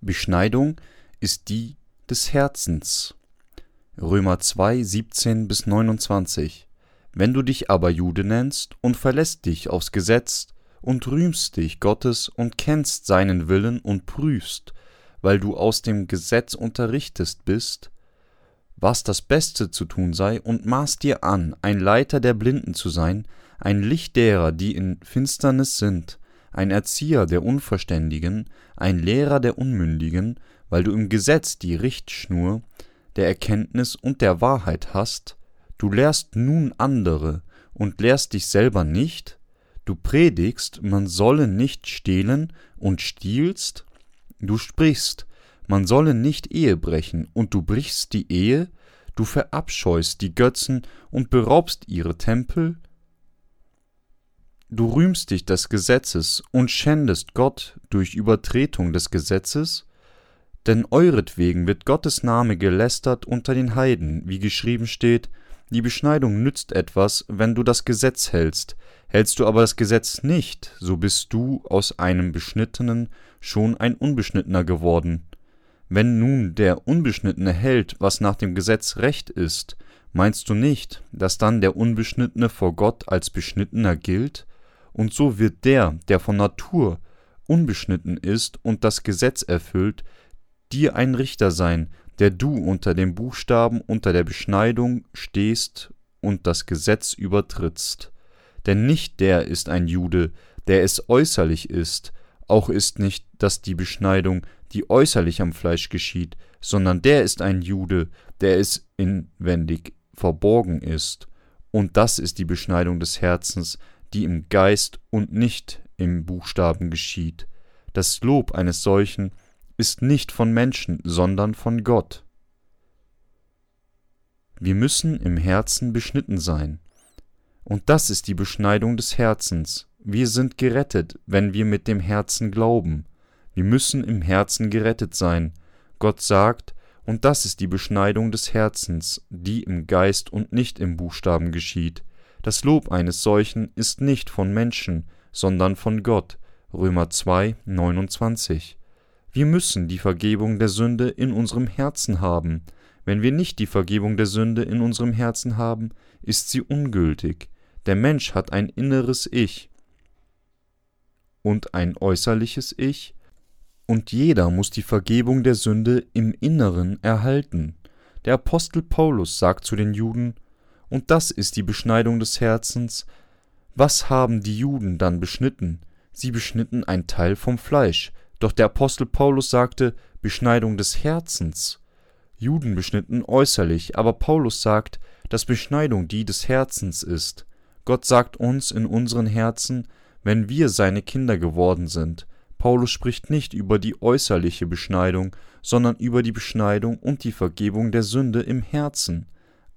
Beschneidung ist die des Herzens. Römer 2, 17 bis 29. Wenn du dich aber Jude nennst und verlässt dich aufs Gesetz und rühmst dich Gottes und kennst seinen Willen und prüfst, weil du aus dem Gesetz unterrichtest bist, was das Beste zu tun sei, und maßt dir an, ein Leiter der Blinden zu sein, ein Licht derer, die in Finsternis sind, ein Erzieher der Unverständigen, ein Lehrer der Unmündigen, weil du im Gesetz die Richtschnur der Erkenntnis und der Wahrheit hast, du lehrst nun andere und lehrst dich selber nicht, du predigst, man solle nicht stehlen und stiehlst, du sprichst, man solle nicht Ehe brechen, und du brichst die Ehe, du verabscheust die Götzen und beraubst ihre Tempel, du rühmst dich des Gesetzes und schändest Gott durch Übertretung des Gesetzes, denn euretwegen wird Gottes Name gelästert unter den Heiden, wie geschrieben steht, die Beschneidung nützt etwas, wenn du das Gesetz hältst, hältst du aber das Gesetz nicht, so bist du aus einem Beschnittenen schon ein Unbeschnittener geworden. Wenn nun der Unbeschnittene hält, was nach dem Gesetz recht ist, meinst du nicht, dass dann der Unbeschnittene vor Gott als Beschnittener gilt? Und so wird der, der von Natur unbeschnitten ist und das Gesetz erfüllt, dir ein Richter sein, der du unter dem Buchstaben unter der Beschneidung stehst und das Gesetz übertrittst. Denn nicht der ist ein Jude, der es äußerlich ist, auch ist nicht das die Beschneidung, die äußerlich am Fleisch geschieht, sondern der ist ein Jude, der es inwendig verborgen ist. Und das ist die Beschneidung des Herzens, die im Geist und nicht im Buchstaben geschieht. Das Lob eines solchen ist nicht von Menschen, sondern von Gott. Wir müssen im Herzen beschnitten sein. Und das ist die Beschneidung des Herzens. Wir sind gerettet, wenn wir mit dem Herzen glauben. Wir müssen im Herzen gerettet sein. Gott sagt, und das ist die Beschneidung des Herzens, die im Geist und nicht im Buchstaben geschieht. Das Lob eines solchen ist nicht von Menschen, sondern von Gott. Römer 2, 29. Wir müssen die Vergebung der Sünde in unserem Herzen haben. Wenn wir nicht die Vergebung der Sünde in unserem Herzen haben, ist sie ungültig. Der Mensch hat ein inneres Ich und ein äußerliches Ich, und jeder muss die Vergebung der Sünde im Inneren erhalten. Der Apostel Paulus sagt zu den Juden, und das ist die Beschneidung des Herzens. Was haben die Juden dann beschnitten? Sie beschnitten ein Teil vom Fleisch, doch der Apostel Paulus sagte Beschneidung des Herzens. Juden beschnitten äußerlich, aber Paulus sagt, dass Beschneidung die des Herzens ist. Gott sagt uns in unseren Herzen, wenn wir seine Kinder geworden sind. Paulus spricht nicht über die äußerliche Beschneidung, sondern über die Beschneidung und die Vergebung der Sünde im Herzen.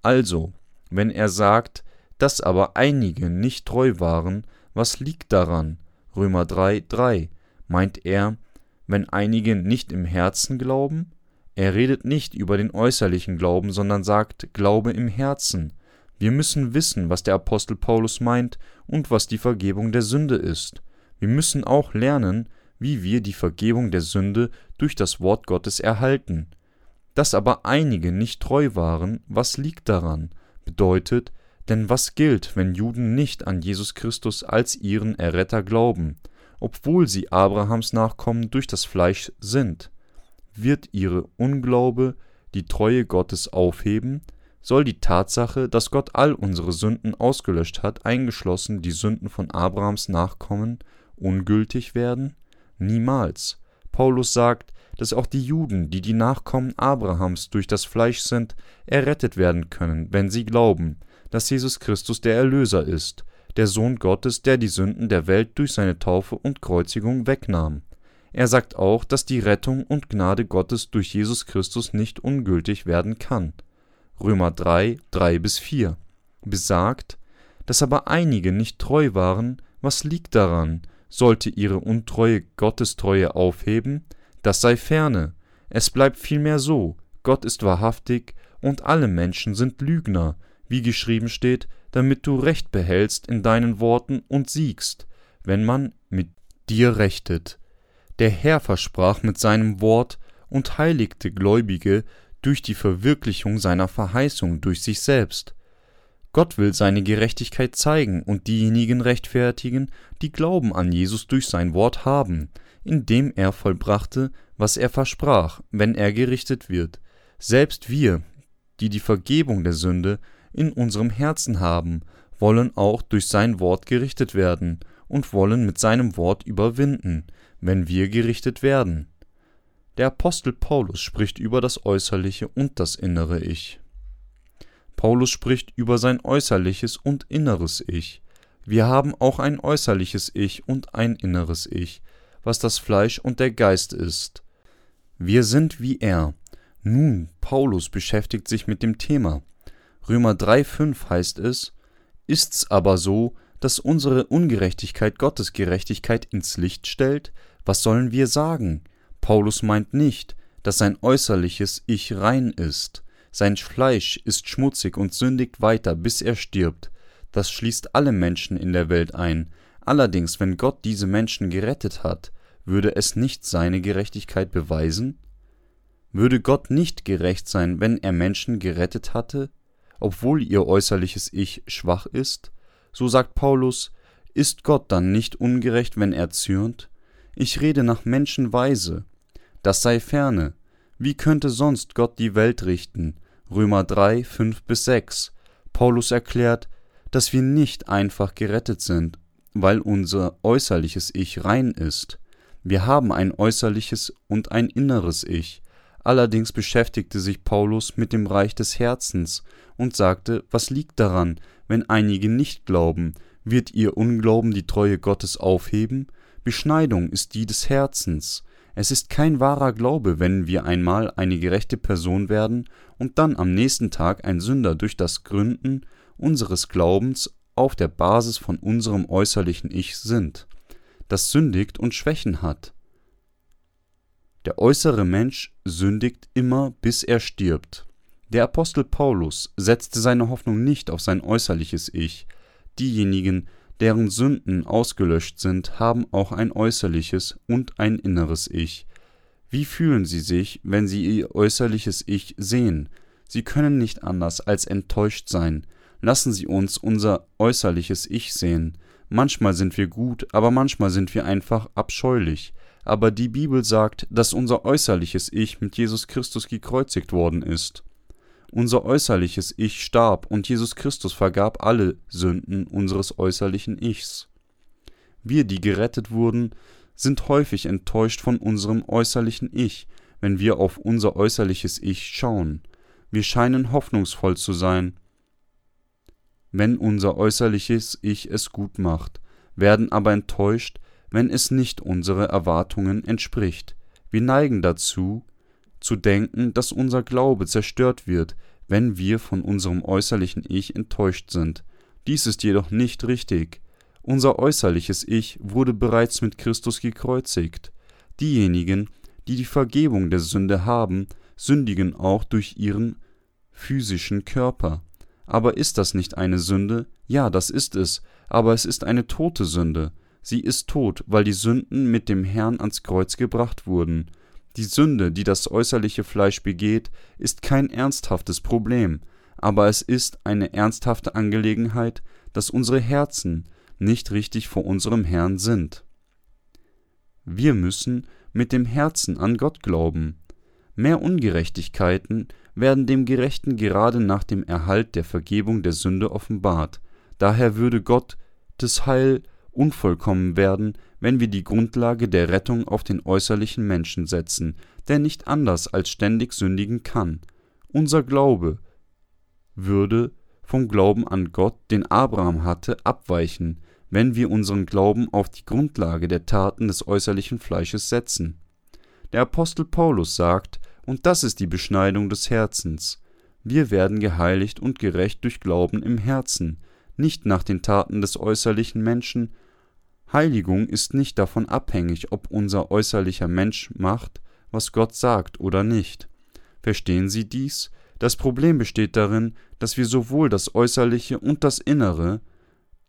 Also, wenn er sagt, dass aber einige nicht treu waren, was liegt daran? Römer 3, 3. Meint er, wenn einige nicht im Herzen glauben? Er redet nicht über den äußerlichen Glauben, sondern sagt Glaube im Herzen. Wir müssen wissen, was der Apostel Paulus meint und was die Vergebung der Sünde ist. Wir müssen auch lernen, wie wir die Vergebung der Sünde durch das Wort Gottes erhalten. Dass aber einige nicht treu waren, was liegt daran? Bedeutet, denn was gilt, wenn Juden nicht an Jesus Christus als ihren Erretter glauben? obwohl sie Abrahams Nachkommen durch das Fleisch sind. Wird ihre Unglaube die Treue Gottes aufheben, soll die Tatsache, dass Gott all unsere Sünden ausgelöscht hat, eingeschlossen die Sünden von Abrahams Nachkommen, ungültig werden? Niemals. Paulus sagt, dass auch die Juden, die die Nachkommen Abrahams durch das Fleisch sind, errettet werden können, wenn sie glauben, dass Jesus Christus der Erlöser ist der Sohn Gottes, der die Sünden der Welt durch seine Taufe und Kreuzigung wegnahm. Er sagt auch, dass die Rettung und Gnade Gottes durch Jesus Christus nicht ungültig werden kann. Römer 3, 3 bis 4 besagt, dass aber einige nicht treu waren, was liegt daran? Sollte ihre Untreue Gottestreue aufheben? Das sei ferne. Es bleibt vielmehr so, Gott ist wahrhaftig und alle Menschen sind Lügner, wie geschrieben steht, damit du Recht behältst in deinen Worten und siegst, wenn man mit dir rechtet. Der Herr versprach mit seinem Wort und heiligte Gläubige durch die Verwirklichung seiner Verheißung durch sich selbst. Gott will seine Gerechtigkeit zeigen und diejenigen rechtfertigen, die Glauben an Jesus durch sein Wort haben, indem er vollbrachte, was er versprach, wenn er gerichtet wird. Selbst wir, die die Vergebung der Sünde in unserem Herzen haben, wollen auch durch sein Wort gerichtet werden und wollen mit seinem Wort überwinden, wenn wir gerichtet werden. Der Apostel Paulus spricht über das äußerliche und das innere Ich. Paulus spricht über sein äußerliches und inneres Ich. Wir haben auch ein äußerliches Ich und ein inneres Ich, was das Fleisch und der Geist ist. Wir sind wie er. Nun, Paulus beschäftigt sich mit dem Thema. Römer 3,5 heißt es: Ist's aber so, dass unsere Ungerechtigkeit Gottes Gerechtigkeit ins Licht stellt? Was sollen wir sagen? Paulus meint nicht, dass sein äußerliches Ich rein ist. Sein Fleisch ist schmutzig und sündigt weiter, bis er stirbt. Das schließt alle Menschen in der Welt ein. Allerdings, wenn Gott diese Menschen gerettet hat, würde es nicht seine Gerechtigkeit beweisen? Würde Gott nicht gerecht sein, wenn er Menschen gerettet hatte, obwohl ihr äußerliches Ich schwach ist? So sagt Paulus, ist Gott dann nicht ungerecht, wenn er zürnt? Ich rede nach Menschenweise. Das sei ferne. Wie könnte sonst Gott die Welt richten? Römer 3, 5 bis 6. Paulus erklärt, dass wir nicht einfach gerettet sind, weil unser äußerliches Ich rein ist. Wir haben ein äußerliches und ein inneres Ich. Allerdings beschäftigte sich Paulus mit dem Reich des Herzens und sagte, was liegt daran, wenn einige nicht glauben, wird ihr Unglauben die Treue Gottes aufheben? Beschneidung ist die des Herzens. Es ist kein wahrer Glaube, wenn wir einmal eine gerechte Person werden und dann am nächsten Tag ein Sünder durch das Gründen unseres Glaubens auf der Basis von unserem äußerlichen Ich sind, das sündigt und Schwächen hat. Der äußere Mensch sündigt immer, bis er stirbt. Der Apostel Paulus setzte seine Hoffnung nicht auf sein äußerliches Ich. Diejenigen, deren Sünden ausgelöscht sind, haben auch ein äußerliches und ein inneres Ich. Wie fühlen sie sich, wenn sie ihr äußerliches Ich sehen? Sie können nicht anders als enttäuscht sein. Lassen Sie uns unser äußerliches Ich sehen. Manchmal sind wir gut, aber manchmal sind wir einfach abscheulich. Aber die Bibel sagt, dass unser äußerliches Ich mit Jesus Christus gekreuzigt worden ist. Unser äußerliches Ich starb und Jesus Christus vergab alle Sünden unseres äußerlichen Ichs. Wir, die gerettet wurden, sind häufig enttäuscht von unserem äußerlichen Ich, wenn wir auf unser äußerliches Ich schauen. Wir scheinen hoffnungsvoll zu sein, wenn unser äußerliches Ich es gut macht, werden aber enttäuscht, wenn es nicht unsere Erwartungen entspricht. Wir neigen dazu, zu denken, dass unser Glaube zerstört wird, wenn wir von unserem äußerlichen Ich enttäuscht sind. Dies ist jedoch nicht richtig. Unser äußerliches Ich wurde bereits mit Christus gekreuzigt. Diejenigen, die die Vergebung der Sünde haben, sündigen auch durch ihren physischen Körper. Aber ist das nicht eine Sünde? Ja, das ist es, aber es ist eine tote Sünde. Sie ist tot, weil die Sünden mit dem Herrn ans Kreuz gebracht wurden. Die Sünde, die das äußerliche Fleisch begeht, ist kein ernsthaftes Problem, aber es ist eine ernsthafte Angelegenheit, dass unsere Herzen nicht richtig vor unserem Herrn sind. Wir müssen mit dem Herzen an Gott glauben. Mehr Ungerechtigkeiten werden dem Gerechten gerade nach dem Erhalt der Vergebung der Sünde offenbart. Daher würde Gottes Heil unvollkommen werden, wenn wir die Grundlage der Rettung auf den äußerlichen Menschen setzen, der nicht anders als ständig sündigen kann. Unser Glaube würde vom Glauben an Gott, den Abraham hatte, abweichen, wenn wir unseren Glauben auf die Grundlage der Taten des äußerlichen Fleisches setzen. Der Apostel Paulus sagt, und das ist die Beschneidung des Herzens. Wir werden geheiligt und gerecht durch Glauben im Herzen, nicht nach den Taten des äußerlichen Menschen, Heiligung ist nicht davon abhängig, ob unser äußerlicher Mensch macht, was Gott sagt oder nicht. Verstehen Sie dies? Das Problem besteht darin, dass wir sowohl das Äußerliche und das Innere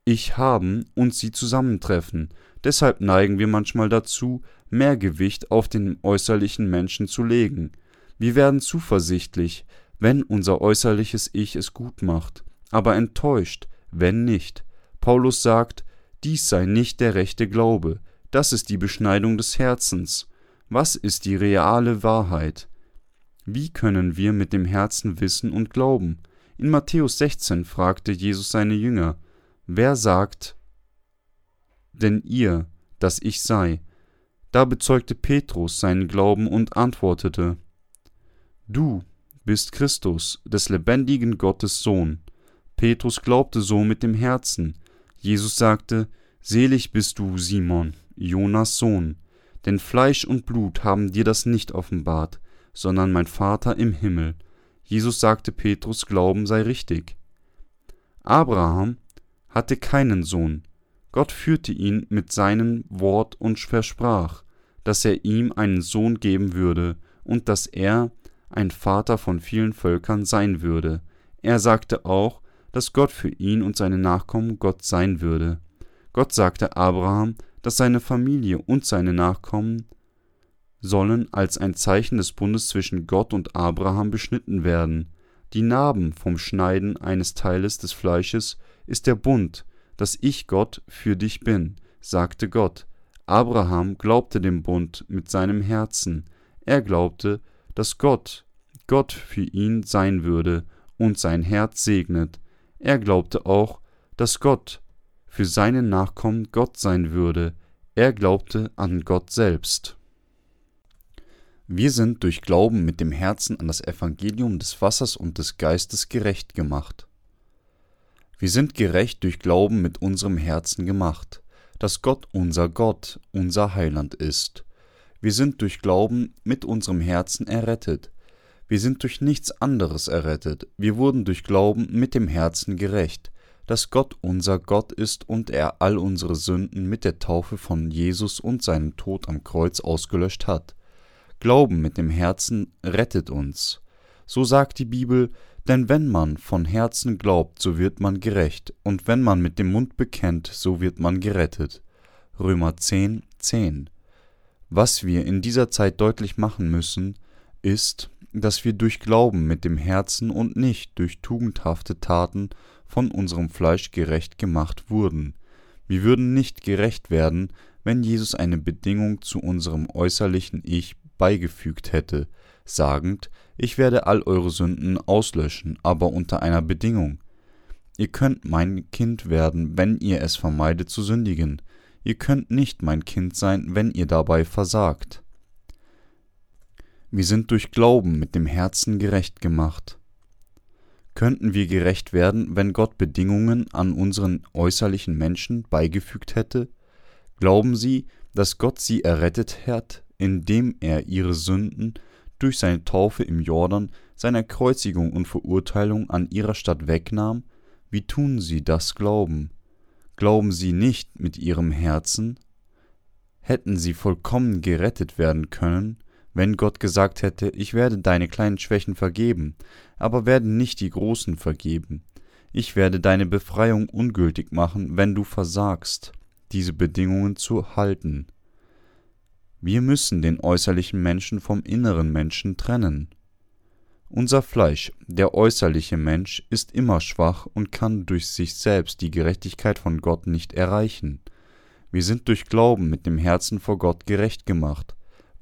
Ich haben und sie zusammentreffen. Deshalb neigen wir manchmal dazu, mehr Gewicht auf den äußerlichen Menschen zu legen. Wir werden zuversichtlich, wenn unser äußerliches Ich es gut macht, aber enttäuscht, wenn nicht. Paulus sagt, dies sei nicht der rechte Glaube, das ist die Beschneidung des Herzens. Was ist die reale Wahrheit? Wie können wir mit dem Herzen wissen und glauben? In Matthäus 16 fragte Jesus seine Jünger, Wer sagt denn ihr, dass ich sei? Da bezeugte Petrus seinen Glauben und antwortete, Du bist Christus, des lebendigen Gottes Sohn. Petrus glaubte so mit dem Herzen. Jesus sagte, Selig bist du, Simon, Jonas Sohn, denn Fleisch und Blut haben dir das nicht offenbart, sondern mein Vater im Himmel. Jesus sagte Petrus, Glauben sei richtig. Abraham hatte keinen Sohn. Gott führte ihn mit seinem Wort und versprach, dass er ihm einen Sohn geben würde und dass er ein Vater von vielen Völkern sein würde. Er sagte auch, dass Gott für ihn und seine Nachkommen Gott sein würde. Gott sagte Abraham, dass seine Familie und seine Nachkommen sollen als ein Zeichen des Bundes zwischen Gott und Abraham beschnitten werden. Die Narben vom Schneiden eines Teiles des Fleisches ist der Bund, dass ich Gott für dich bin, sagte Gott. Abraham glaubte dem Bund mit seinem Herzen. Er glaubte, dass Gott, Gott für ihn sein würde und sein Herz segnet. Er glaubte auch, dass Gott für seine Nachkommen Gott sein würde. Er glaubte an Gott selbst. Wir sind durch Glauben mit dem Herzen an das Evangelium des Wassers und des Geistes gerecht gemacht. Wir sind gerecht durch Glauben mit unserem Herzen gemacht, dass Gott unser Gott, unser Heiland ist. Wir sind durch Glauben mit unserem Herzen errettet. Wir sind durch nichts anderes errettet. Wir wurden durch Glauben mit dem Herzen gerecht dass Gott unser Gott ist und er all unsere Sünden mit der Taufe von Jesus und seinem Tod am Kreuz ausgelöscht hat. Glauben mit dem Herzen rettet uns. So sagt die Bibel, denn wenn man von Herzen glaubt, so wird man gerecht, und wenn man mit dem Mund bekennt, so wird man gerettet. Römer 10, 10. Was wir in dieser Zeit deutlich machen müssen, ist, dass wir durch Glauben mit dem Herzen und nicht durch tugendhafte Taten von unserem Fleisch gerecht gemacht wurden. Wir würden nicht gerecht werden, wenn Jesus eine Bedingung zu unserem äußerlichen Ich beigefügt hätte, sagend, ich werde all eure Sünden auslöschen, aber unter einer Bedingung. Ihr könnt mein Kind werden, wenn ihr es vermeidet zu sündigen. Ihr könnt nicht mein Kind sein, wenn ihr dabei versagt. Wir sind durch Glauben mit dem Herzen gerecht gemacht. Könnten wir gerecht werden, wenn Gott Bedingungen an unseren äußerlichen Menschen beigefügt hätte? Glauben Sie, dass Gott sie errettet hat, indem er ihre Sünden durch seine Taufe im Jordan, seiner Kreuzigung und Verurteilung an ihrer Stadt wegnahm? Wie tun Sie das Glauben? Glauben Sie nicht mit Ihrem Herzen? Hätten Sie vollkommen gerettet werden können, wenn Gott gesagt hätte, ich werde deine kleinen Schwächen vergeben, aber werde nicht die großen vergeben. Ich werde deine Befreiung ungültig machen, wenn du versagst, diese Bedingungen zu halten. Wir müssen den äußerlichen Menschen vom inneren Menschen trennen. Unser Fleisch, der äußerliche Mensch, ist immer schwach und kann durch sich selbst die Gerechtigkeit von Gott nicht erreichen. Wir sind durch Glauben mit dem Herzen vor Gott gerecht gemacht,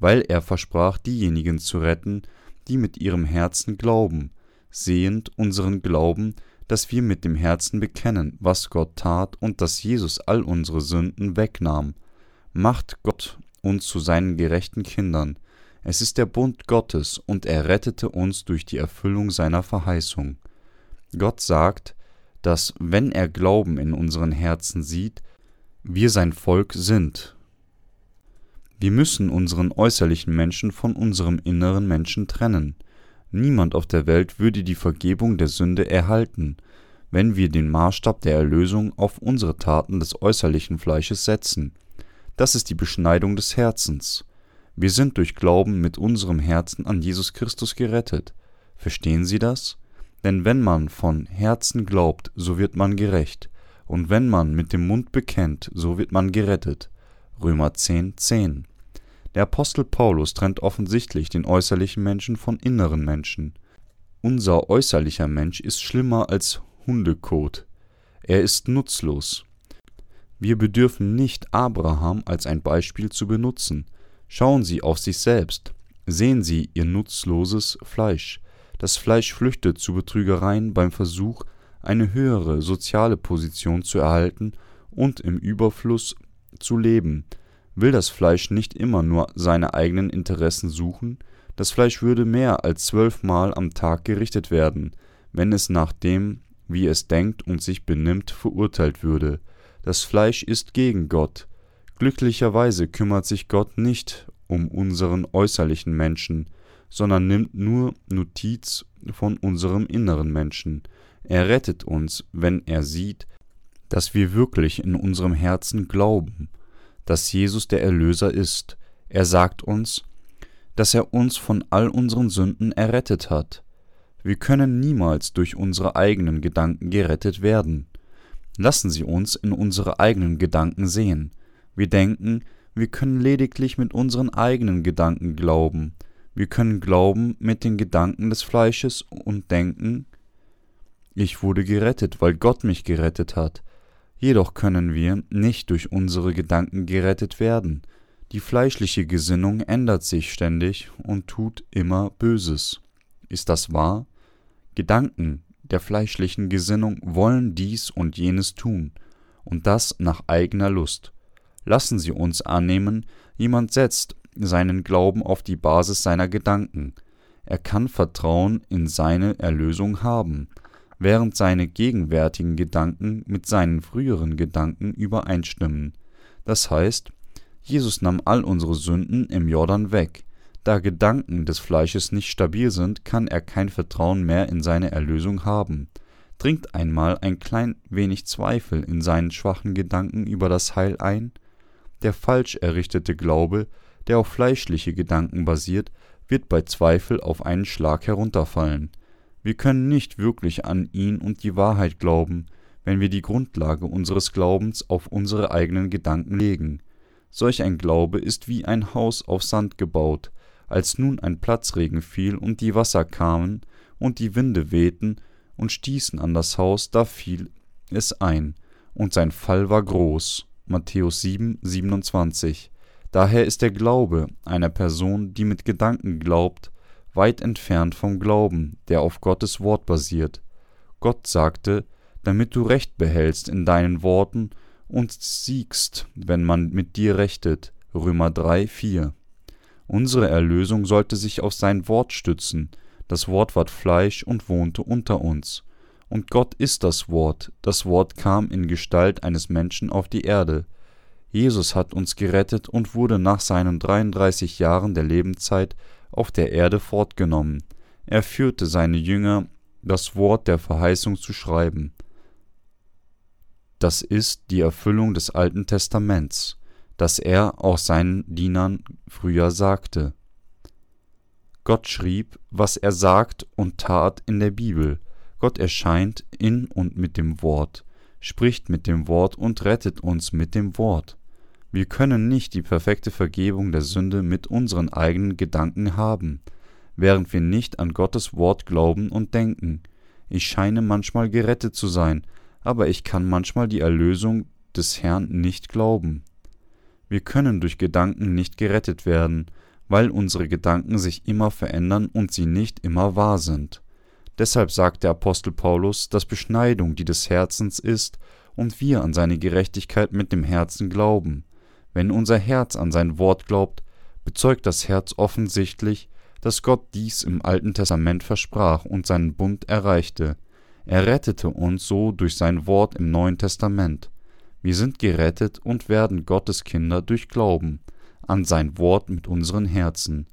weil er versprach, diejenigen zu retten, die mit ihrem Herzen glauben, sehend unseren Glauben, dass wir mit dem Herzen bekennen, was Gott tat und dass Jesus all unsere Sünden wegnahm. Macht Gott uns zu seinen gerechten Kindern. Es ist der Bund Gottes, und er rettete uns durch die Erfüllung seiner Verheißung. Gott sagt, dass, wenn er Glauben in unseren Herzen sieht, wir sein Volk sind, wir müssen unseren äußerlichen Menschen von unserem inneren Menschen trennen. Niemand auf der Welt würde die Vergebung der Sünde erhalten, wenn wir den Maßstab der Erlösung auf unsere Taten des äußerlichen Fleisches setzen. Das ist die Beschneidung des Herzens. Wir sind durch Glauben mit unserem Herzen an Jesus Christus gerettet. Verstehen Sie das? Denn wenn man von Herzen glaubt, so wird man gerecht, und wenn man mit dem Mund bekennt, so wird man gerettet. Römer 10, 10. Der Apostel Paulus trennt offensichtlich den äußerlichen Menschen von inneren Menschen. Unser äußerlicher Mensch ist schlimmer als Hundekot. Er ist nutzlos. Wir bedürfen nicht Abraham als ein Beispiel zu benutzen. Schauen Sie auf sich selbst. Sehen Sie Ihr nutzloses Fleisch. Das Fleisch flüchtet zu Betrügereien beim Versuch, eine höhere soziale Position zu erhalten und im Überfluss zu leben. Will das Fleisch nicht immer nur seine eigenen Interessen suchen? Das Fleisch würde mehr als zwölfmal am Tag gerichtet werden, wenn es nach dem, wie es denkt und sich benimmt, verurteilt würde. Das Fleisch ist gegen Gott. Glücklicherweise kümmert sich Gott nicht um unseren äußerlichen Menschen, sondern nimmt nur Notiz von unserem inneren Menschen. Er rettet uns, wenn er sieht, dass wir wirklich in unserem Herzen glauben, dass Jesus der Erlöser ist. Er sagt uns, dass er uns von all unseren Sünden errettet hat. Wir können niemals durch unsere eigenen Gedanken gerettet werden. Lassen Sie uns in unsere eigenen Gedanken sehen. Wir denken, wir können lediglich mit unseren eigenen Gedanken glauben. Wir können glauben mit den Gedanken des Fleisches und denken, ich wurde gerettet, weil Gott mich gerettet hat. Jedoch können wir nicht durch unsere Gedanken gerettet werden. Die fleischliche Gesinnung ändert sich ständig und tut immer Böses. Ist das wahr? Gedanken, der fleischlichen Gesinnung wollen dies und jenes tun, und das nach eigener Lust. Lassen Sie uns annehmen, jemand setzt seinen Glauben auf die Basis seiner Gedanken. Er kann Vertrauen in seine Erlösung haben, während seine gegenwärtigen Gedanken mit seinen früheren Gedanken übereinstimmen. Das heißt, Jesus nahm all unsere Sünden im Jordan weg, da Gedanken des Fleisches nicht stabil sind, kann er kein Vertrauen mehr in seine Erlösung haben. Dringt einmal ein klein wenig Zweifel in seinen schwachen Gedanken über das Heil ein? Der falsch errichtete Glaube, der auf fleischliche Gedanken basiert, wird bei Zweifel auf einen Schlag herunterfallen. Wir können nicht wirklich an ihn und die Wahrheit glauben, wenn wir die Grundlage unseres Glaubens auf unsere eigenen Gedanken legen. Solch ein Glaube ist wie ein Haus auf Sand gebaut, als nun ein Platzregen fiel und die Wasser kamen und die Winde wehten und stießen an das Haus, da fiel es ein, und sein Fall war groß. Matthäus 7, 27. Daher ist der Glaube einer Person, die mit Gedanken glaubt, weit entfernt vom Glauben, der auf Gottes Wort basiert. Gott sagte, damit du Recht behältst in deinen Worten und siegst, wenn man mit dir rechtet. Römer 3, 4. Unsere Erlösung sollte sich auf sein Wort stützen. Das Wort ward Fleisch und wohnte unter uns. Und Gott ist das Wort. Das Wort kam in Gestalt eines Menschen auf die Erde. Jesus hat uns gerettet und wurde nach seinen 33 Jahren der Lebenszeit auf der Erde fortgenommen. Er führte seine Jünger, das Wort der Verheißung zu schreiben. Das ist die Erfüllung des Alten Testaments das er auch seinen Dienern früher sagte. Gott schrieb, was er sagt und tat in der Bibel. Gott erscheint in und mit dem Wort, spricht mit dem Wort und rettet uns mit dem Wort. Wir können nicht die perfekte Vergebung der Sünde mit unseren eigenen Gedanken haben, während wir nicht an Gottes Wort glauben und denken. Ich scheine manchmal gerettet zu sein, aber ich kann manchmal die Erlösung des Herrn nicht glauben. Wir können durch Gedanken nicht gerettet werden, weil unsere Gedanken sich immer verändern und sie nicht immer wahr sind. Deshalb sagt der Apostel Paulus, dass Beschneidung die des Herzens ist und wir an seine Gerechtigkeit mit dem Herzen glauben. Wenn unser Herz an sein Wort glaubt, bezeugt das Herz offensichtlich, dass Gott dies im Alten Testament versprach und seinen Bund erreichte. Er rettete uns so durch sein Wort im Neuen Testament. Wir sind gerettet und werden Gottes Kinder durch Glauben an sein Wort mit unseren Herzen.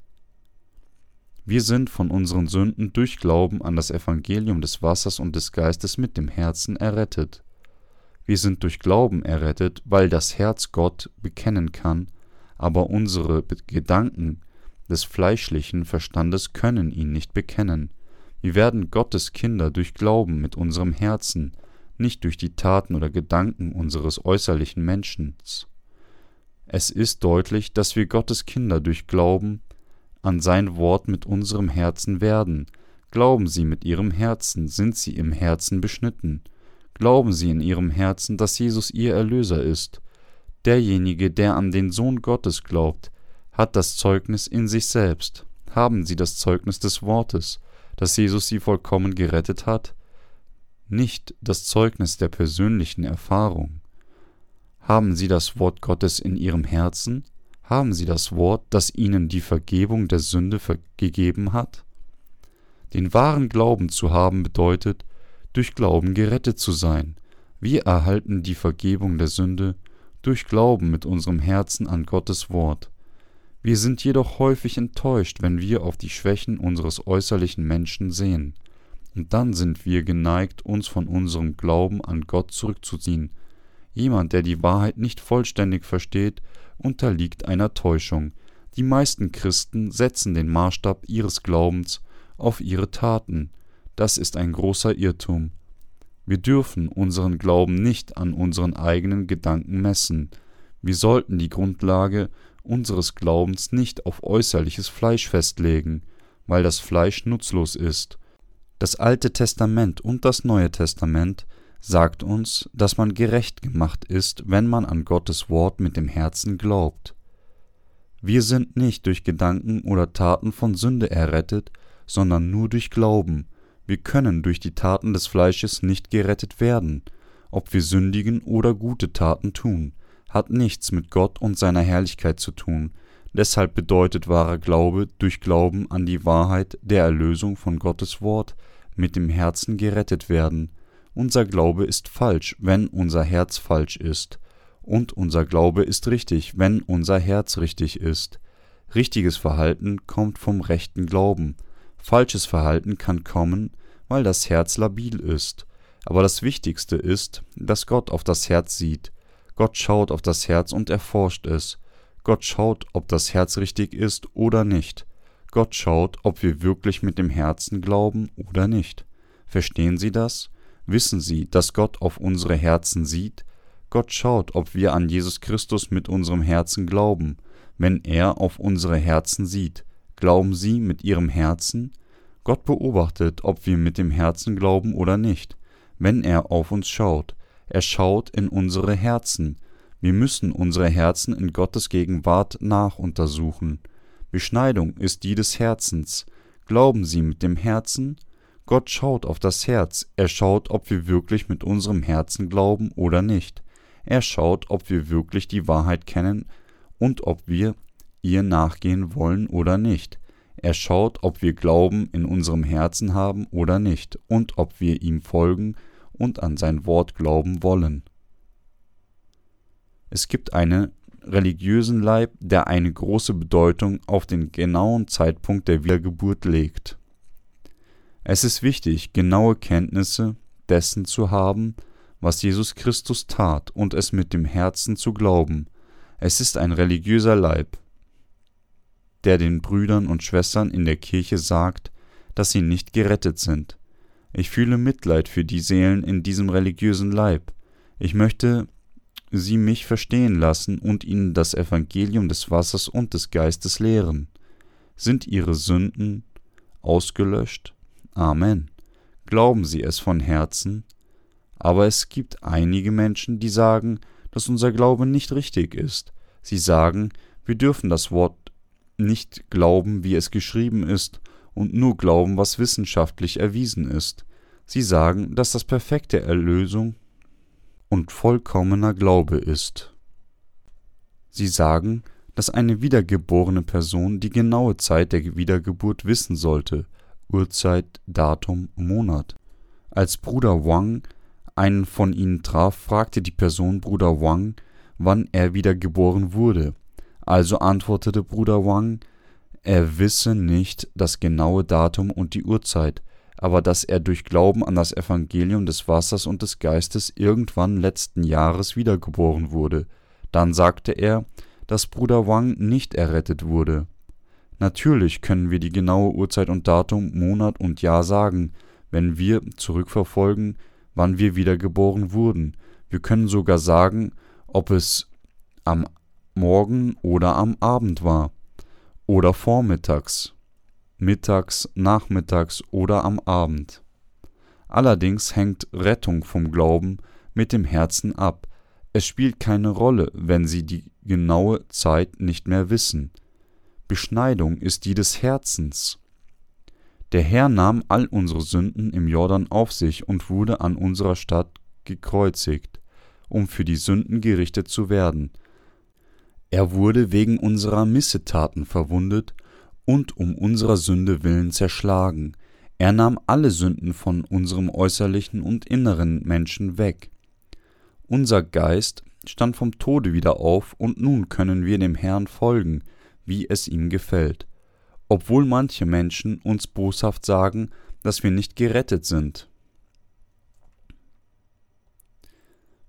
Wir sind von unseren Sünden durch Glauben an das Evangelium des Wassers und des Geistes mit dem Herzen errettet. Wir sind durch Glauben errettet, weil das Herz Gott bekennen kann, aber unsere Gedanken des fleischlichen Verstandes können ihn nicht bekennen. Wir werden Gottes Kinder durch Glauben mit unserem Herzen, nicht durch die Taten oder Gedanken unseres äußerlichen Menschen. Es ist deutlich, dass wir Gottes Kinder durch Glauben an sein Wort mit unserem Herzen werden. Glauben Sie mit Ihrem Herzen, sind Sie im Herzen beschnitten. Glauben Sie in Ihrem Herzen, dass Jesus Ihr Erlöser ist. Derjenige, der an den Sohn Gottes glaubt, hat das Zeugnis in sich selbst. Haben Sie das Zeugnis des Wortes, dass Jesus Sie vollkommen gerettet hat? Nicht das Zeugnis der persönlichen Erfahrung. Haben Sie das Wort Gottes in Ihrem Herzen? Haben Sie das Wort, das Ihnen die Vergebung der Sünde gegeben hat? Den wahren Glauben zu haben bedeutet, durch Glauben gerettet zu sein. Wir erhalten die Vergebung der Sünde durch Glauben mit unserem Herzen an Gottes Wort. Wir sind jedoch häufig enttäuscht, wenn wir auf die Schwächen unseres äußerlichen Menschen sehen, und dann sind wir geneigt, uns von unserem Glauben an Gott zurückzuziehen. Jemand, der die Wahrheit nicht vollständig versteht, unterliegt einer Täuschung. Die meisten Christen setzen den Maßstab ihres Glaubens auf ihre Taten. Das ist ein großer Irrtum. Wir dürfen unseren Glauben nicht an unseren eigenen Gedanken messen. Wir sollten die Grundlage unseres Glaubens nicht auf äußerliches Fleisch festlegen, weil das Fleisch nutzlos ist. Das Alte Testament und das Neue Testament sagt uns, dass man gerecht gemacht ist, wenn man an Gottes Wort mit dem Herzen glaubt. Wir sind nicht durch Gedanken oder Taten von Sünde errettet, sondern nur durch Glauben. Wir können durch die Taten des Fleisches nicht gerettet werden. Ob wir sündigen oder gute Taten tun, hat nichts mit Gott und seiner Herrlichkeit zu tun. Deshalb bedeutet wahrer Glaube durch Glauben an die Wahrheit der Erlösung von Gottes Wort mit dem Herzen gerettet werden. Unser Glaube ist falsch, wenn unser Herz falsch ist, und unser Glaube ist richtig, wenn unser Herz richtig ist. Richtiges Verhalten kommt vom rechten Glauben. Falsches Verhalten kann kommen, weil das Herz labil ist. Aber das Wichtigste ist, dass Gott auf das Herz sieht. Gott schaut auf das Herz und erforscht es. Gott schaut, ob das Herz richtig ist oder nicht. Gott schaut, ob wir wirklich mit dem Herzen glauben oder nicht. Verstehen Sie das? Wissen Sie, dass Gott auf unsere Herzen sieht? Gott schaut, ob wir an Jesus Christus mit unserem Herzen glauben. Wenn er auf unsere Herzen sieht, glauben Sie mit Ihrem Herzen? Gott beobachtet, ob wir mit dem Herzen glauben oder nicht. Wenn er auf uns schaut, er schaut in unsere Herzen. Wir müssen unsere Herzen in Gottes Gegenwart nachuntersuchen. Beschneidung ist die des Herzens. Glauben Sie mit dem Herzen? Gott schaut auf das Herz, er schaut, ob wir wirklich mit unserem Herzen glauben oder nicht. Er schaut, ob wir wirklich die Wahrheit kennen und ob wir ihr nachgehen wollen oder nicht. Er schaut, ob wir Glauben in unserem Herzen haben oder nicht und ob wir ihm folgen und an sein Wort glauben wollen. Es gibt einen religiösen Leib, der eine große Bedeutung auf den genauen Zeitpunkt der Wiedergeburt legt. Es ist wichtig, genaue Kenntnisse dessen zu haben, was Jesus Christus tat und es mit dem Herzen zu glauben. Es ist ein religiöser Leib, der den Brüdern und Schwestern in der Kirche sagt, dass sie nicht gerettet sind. Ich fühle Mitleid für die Seelen in diesem religiösen Leib. Ich möchte sie mich verstehen lassen und ihnen das Evangelium des Wassers und des Geistes lehren. Sind ihre Sünden ausgelöscht? Amen. Glauben Sie es von Herzen? Aber es gibt einige Menschen, die sagen, dass unser Glaube nicht richtig ist. Sie sagen, wir dürfen das Wort nicht glauben, wie es geschrieben ist, und nur glauben, was wissenschaftlich erwiesen ist. Sie sagen, dass das perfekte Erlösung und vollkommener Glaube ist. Sie sagen, dass eine wiedergeborene Person die genaue Zeit der Wiedergeburt wissen sollte, Uhrzeit, Datum, Monat. Als Bruder Wang einen von ihnen traf, fragte die Person Bruder Wang, wann er wieder geboren wurde. Also antwortete Bruder Wang, er wisse nicht das genaue Datum und die Uhrzeit, aber dass er durch Glauben an das Evangelium des Wassers und des Geistes irgendwann letzten Jahres wiedergeboren wurde. Dann sagte er, dass Bruder Wang nicht errettet wurde. Natürlich können wir die genaue Uhrzeit und Datum, Monat und Jahr sagen, wenn wir zurückverfolgen, wann wir wiedergeboren wurden. Wir können sogar sagen, ob es am Morgen oder am Abend war, oder vormittags, mittags, nachmittags oder am Abend. Allerdings hängt Rettung vom Glauben mit dem Herzen ab. Es spielt keine Rolle, wenn sie die genaue Zeit nicht mehr wissen. Beschneidung ist die des Herzens. Der Herr nahm all unsere Sünden im Jordan auf sich und wurde an unserer Stadt gekreuzigt, um für die Sünden gerichtet zu werden. Er wurde wegen unserer Missetaten verwundet und um unserer Sünde willen zerschlagen. Er nahm alle Sünden von unserem äußerlichen und inneren Menschen weg. Unser Geist stand vom Tode wieder auf, und nun können wir dem Herrn folgen, wie es ihm gefällt obwohl manche Menschen uns boshaft sagen, dass wir nicht gerettet sind.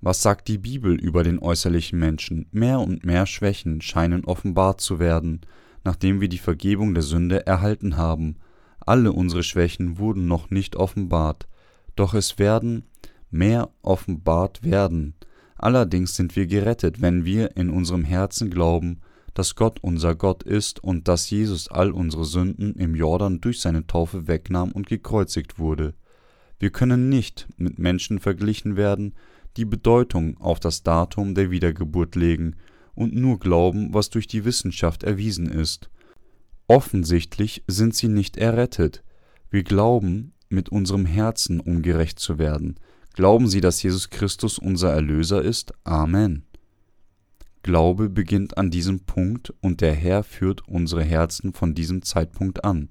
Was sagt die Bibel über den äußerlichen Menschen? Mehr und mehr Schwächen scheinen offenbart zu werden, nachdem wir die Vergebung der Sünde erhalten haben. Alle unsere Schwächen wurden noch nicht offenbart, doch es werden mehr offenbart werden. Allerdings sind wir gerettet, wenn wir in unserem Herzen glauben dass Gott unser Gott ist und dass Jesus all unsere Sünden im Jordan durch seine Taufe wegnahm und gekreuzigt wurde. Wir können nicht mit Menschen verglichen werden, die Bedeutung auf das Datum der Wiedergeburt legen und nur glauben, was durch die Wissenschaft erwiesen ist. Offensichtlich sind sie nicht errettet. Wir glauben mit unserem Herzen, um gerecht zu werden. Glauben Sie, dass Jesus Christus unser Erlöser ist? Amen. Glaube beginnt an diesem Punkt und der Herr führt unsere Herzen von diesem Zeitpunkt an.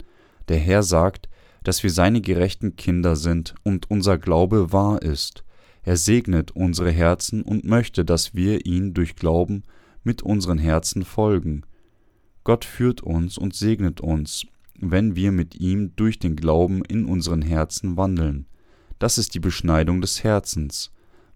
Der Herr sagt, dass wir seine gerechten Kinder sind und unser Glaube wahr ist. Er segnet unsere Herzen und möchte, dass wir ihn durch Glauben mit unseren Herzen folgen. Gott führt uns und segnet uns, wenn wir mit ihm durch den Glauben in unseren Herzen wandeln. Das ist die Beschneidung des Herzens.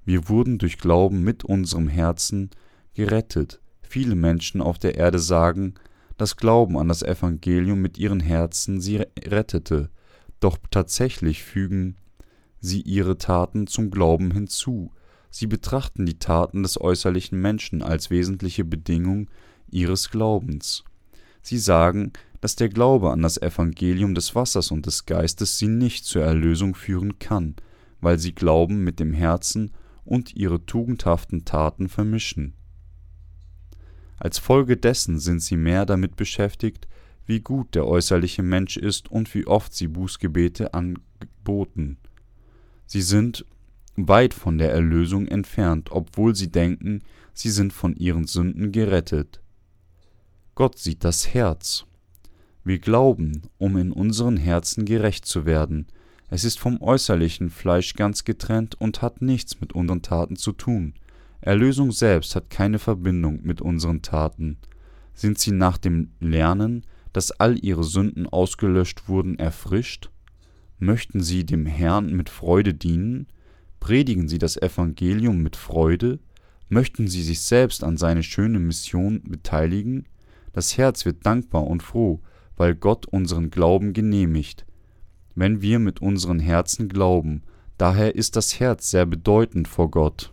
Wir wurden durch Glauben mit unserem Herzen gerettet. Viele Menschen auf der Erde sagen, dass Glauben an das Evangelium mit ihren Herzen sie rettete, doch tatsächlich fügen sie ihre Taten zum Glauben hinzu. Sie betrachten die Taten des äußerlichen Menschen als wesentliche Bedingung ihres Glaubens. Sie sagen, dass der Glaube an das Evangelium des Wassers und des Geistes sie nicht zur Erlösung führen kann, weil sie Glauben mit dem Herzen und ihre tugendhaften Taten vermischen. Als Folge dessen sind sie mehr damit beschäftigt, wie gut der äußerliche Mensch ist und wie oft sie Bußgebete angeboten. Sie sind weit von der Erlösung entfernt, obwohl sie denken, sie sind von ihren Sünden gerettet. Gott sieht das Herz. Wir glauben, um in unseren Herzen gerecht zu werden. Es ist vom äußerlichen Fleisch ganz getrennt und hat nichts mit unseren Taten zu tun. Erlösung selbst hat keine Verbindung mit unseren Taten. Sind sie nach dem Lernen, dass all ihre Sünden ausgelöscht wurden, erfrischt? Möchten sie dem Herrn mit Freude dienen? Predigen sie das Evangelium mit Freude? Möchten sie sich selbst an seine schöne Mission beteiligen? Das Herz wird dankbar und froh, weil Gott unseren Glauben genehmigt. Wenn wir mit unseren Herzen glauben, daher ist das Herz sehr bedeutend vor Gott.